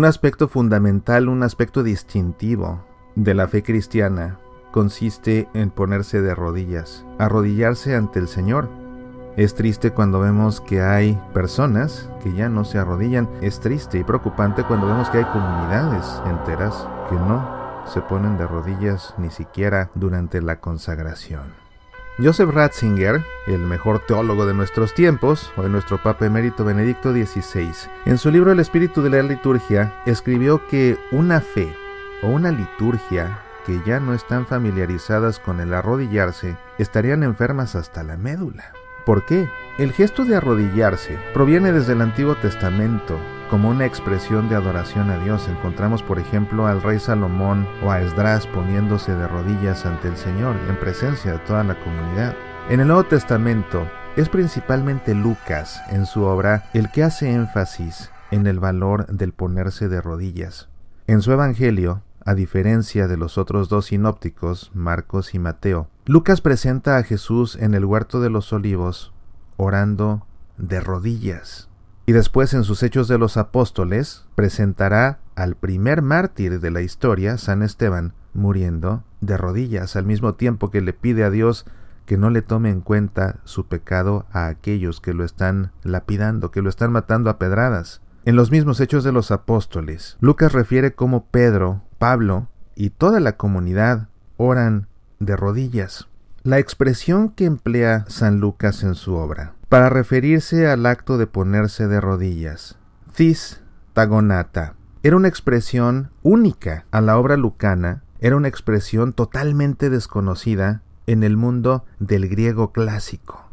Un aspecto fundamental, un aspecto distintivo de la fe cristiana consiste en ponerse de rodillas, arrodillarse ante el Señor. Es triste cuando vemos que hay personas que ya no se arrodillan. Es triste y preocupante cuando vemos que hay comunidades enteras que no se ponen de rodillas ni siquiera durante la consagración. Joseph Ratzinger, el mejor teólogo de nuestros tiempos, o de nuestro Papa Emérito Benedicto XVI, en su libro El espíritu de la liturgia, escribió que una fe o una liturgia que ya no están familiarizadas con el arrodillarse estarían enfermas hasta la médula. ¿Por qué? El gesto de arrodillarse proviene desde el Antiguo Testamento como una expresión de adoración a Dios. Encontramos, por ejemplo, al rey Salomón o a Esdras poniéndose de rodillas ante el Señor en presencia de toda la comunidad. En el Nuevo Testamento es principalmente Lucas en su obra el que hace énfasis en el valor del ponerse de rodillas. En su Evangelio, a diferencia de los otros dos sinópticos, Marcos y Mateo, Lucas presenta a Jesús en el huerto de los olivos orando de rodillas y después en sus Hechos de los Apóstoles presentará al primer mártir de la historia, San Esteban, muriendo de rodillas, al mismo tiempo que le pide a Dios que no le tome en cuenta su pecado a aquellos que lo están lapidando, que lo están matando a pedradas. En los mismos Hechos de los Apóstoles, Lucas refiere cómo Pedro, Pablo y toda la comunidad oran de rodillas. La expresión que emplea San Lucas en su obra para referirse al acto de ponerse de rodillas. Cis tagonata era una expresión única a la obra lucana, era una expresión totalmente desconocida en el mundo del griego clásico.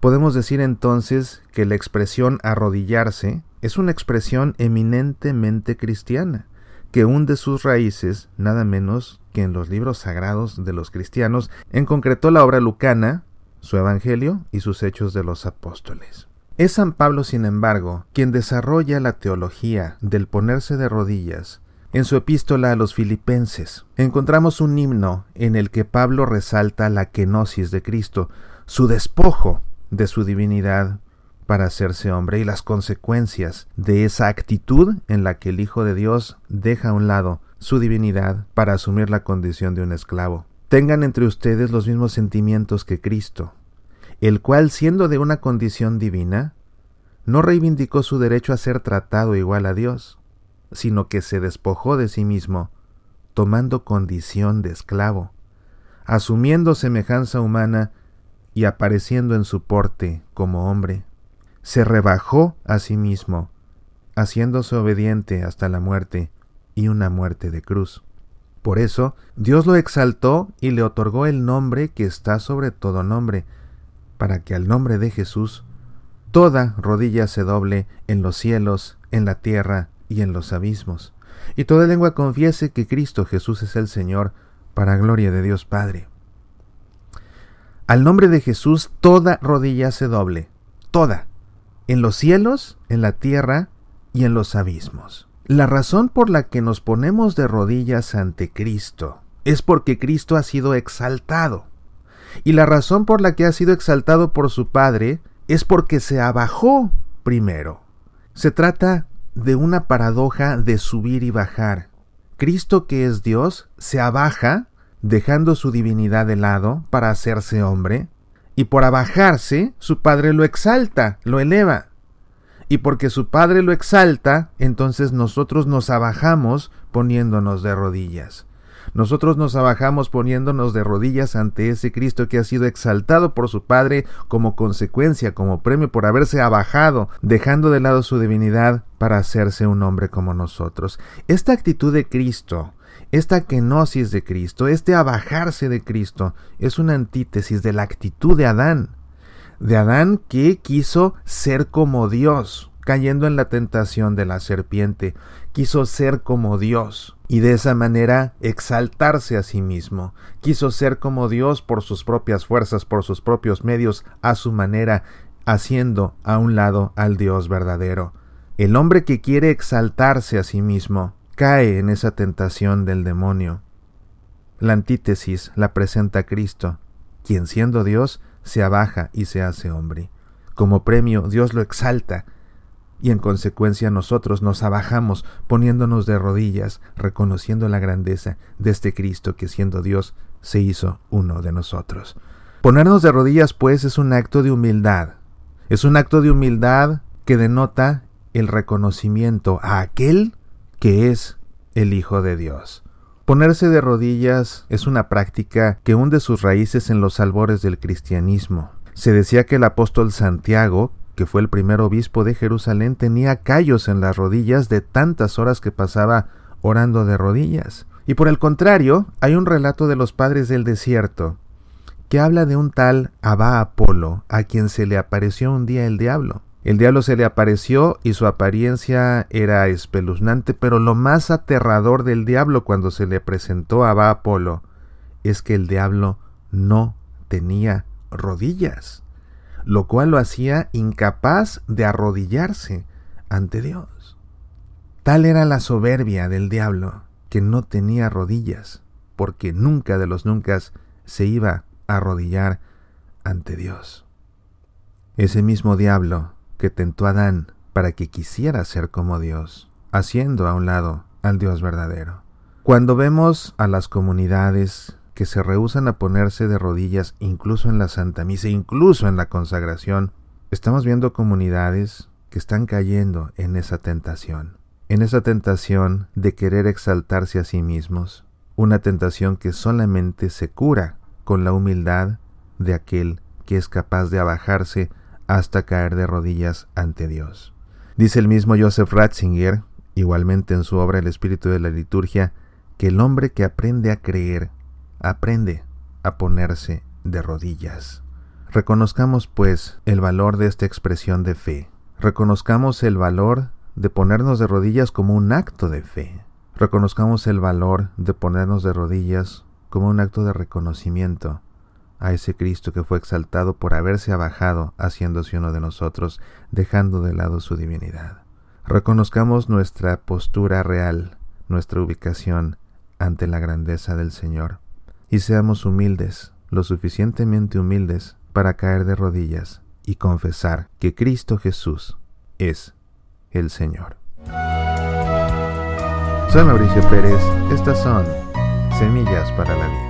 Podemos decir entonces que la expresión arrodillarse es una expresión eminentemente cristiana, que hunde sus raíces nada menos que en los libros sagrados de los cristianos, en concreto la obra lucana, su Evangelio y sus hechos de los apóstoles. Es San Pablo, sin embargo, quien desarrolla la teología del ponerse de rodillas. En su epístola a los filipenses encontramos un himno en el que Pablo resalta la kenosis de Cristo, su despojo de su divinidad para hacerse hombre y las consecuencias de esa actitud en la que el Hijo de Dios deja a un lado su divinidad para asumir la condición de un esclavo tengan entre ustedes los mismos sentimientos que Cristo, el cual, siendo de una condición divina, no reivindicó su derecho a ser tratado igual a Dios, sino que se despojó de sí mismo, tomando condición de esclavo, asumiendo semejanza humana y apareciendo en su porte como hombre. Se rebajó a sí mismo, haciéndose obediente hasta la muerte y una muerte de cruz. Por eso Dios lo exaltó y le otorgó el nombre que está sobre todo nombre, para que al nombre de Jesús toda rodilla se doble en los cielos, en la tierra y en los abismos, y toda lengua confiese que Cristo Jesús es el Señor, para gloria de Dios Padre. Al nombre de Jesús toda rodilla se doble, toda, en los cielos, en la tierra y en los abismos. La razón por la que nos ponemos de rodillas ante Cristo es porque Cristo ha sido exaltado. Y la razón por la que ha sido exaltado por su Padre es porque se abajó primero. Se trata de una paradoja de subir y bajar. Cristo que es Dios se abaja, dejando su divinidad de lado para hacerse hombre, y por abajarse su Padre lo exalta, lo eleva y porque su Padre lo exalta, entonces nosotros nos abajamos poniéndonos de rodillas. Nosotros nos abajamos poniéndonos de rodillas ante ese Cristo que ha sido exaltado por su Padre como consecuencia, como premio por haberse abajado, dejando de lado su divinidad para hacerse un hombre como nosotros. Esta actitud de Cristo, esta kenosis de Cristo, este abajarse de Cristo, es una antítesis de la actitud de Adán. De Adán que quiso ser como Dios, cayendo en la tentación de la serpiente, quiso ser como Dios y de esa manera exaltarse a sí mismo, quiso ser como Dios por sus propias fuerzas, por sus propios medios, a su manera, haciendo a un lado al Dios verdadero. El hombre que quiere exaltarse a sí mismo cae en esa tentación del demonio. La antítesis la presenta Cristo, quien siendo Dios se abaja y se hace hombre. Como premio Dios lo exalta y en consecuencia nosotros nos abajamos poniéndonos de rodillas, reconociendo la grandeza de este Cristo que siendo Dios se hizo uno de nosotros. Ponernos de rodillas pues es un acto de humildad, es un acto de humildad que denota el reconocimiento a aquel que es el Hijo de Dios. Ponerse de rodillas es una práctica que hunde sus raíces en los albores del cristianismo. Se decía que el apóstol Santiago, que fue el primer obispo de Jerusalén, tenía callos en las rodillas de tantas horas que pasaba orando de rodillas. Y por el contrario, hay un relato de los padres del desierto que habla de un tal Abba Apolo, a quien se le apareció un día el diablo. El diablo se le apareció y su apariencia era espeluznante, pero lo más aterrador del diablo cuando se le presentó a Abba Apolo es que el diablo no tenía rodillas, lo cual lo hacía incapaz de arrodillarse ante Dios. Tal era la soberbia del diablo que no tenía rodillas, porque nunca de los nunca se iba a arrodillar ante Dios. Ese mismo diablo que tentó a Adán para que quisiera ser como Dios, haciendo a un lado al Dios verdadero. Cuando vemos a las comunidades que se rehusan a ponerse de rodillas incluso en la Santa Misa, incluso en la consagración, estamos viendo comunidades que están cayendo en esa tentación, en esa tentación de querer exaltarse a sí mismos, una tentación que solamente se cura con la humildad de aquel que es capaz de abajarse hasta caer de rodillas ante Dios. Dice el mismo Joseph Ratzinger, igualmente en su obra El espíritu de la liturgia, que el hombre que aprende a creer, aprende a ponerse de rodillas. Reconozcamos, pues, el valor de esta expresión de fe. Reconozcamos el valor de ponernos de rodillas como un acto de fe. Reconozcamos el valor de ponernos de rodillas como un acto de reconocimiento a ese Cristo que fue exaltado por haberse abajado haciéndose uno de nosotros, dejando de lado su divinidad. Reconozcamos nuestra postura real, nuestra ubicación ante la grandeza del Señor, y seamos humildes, lo suficientemente humildes para caer de rodillas y confesar que Cristo Jesús es el Señor. Soy Mauricio Pérez, estas son Semillas para la Vida.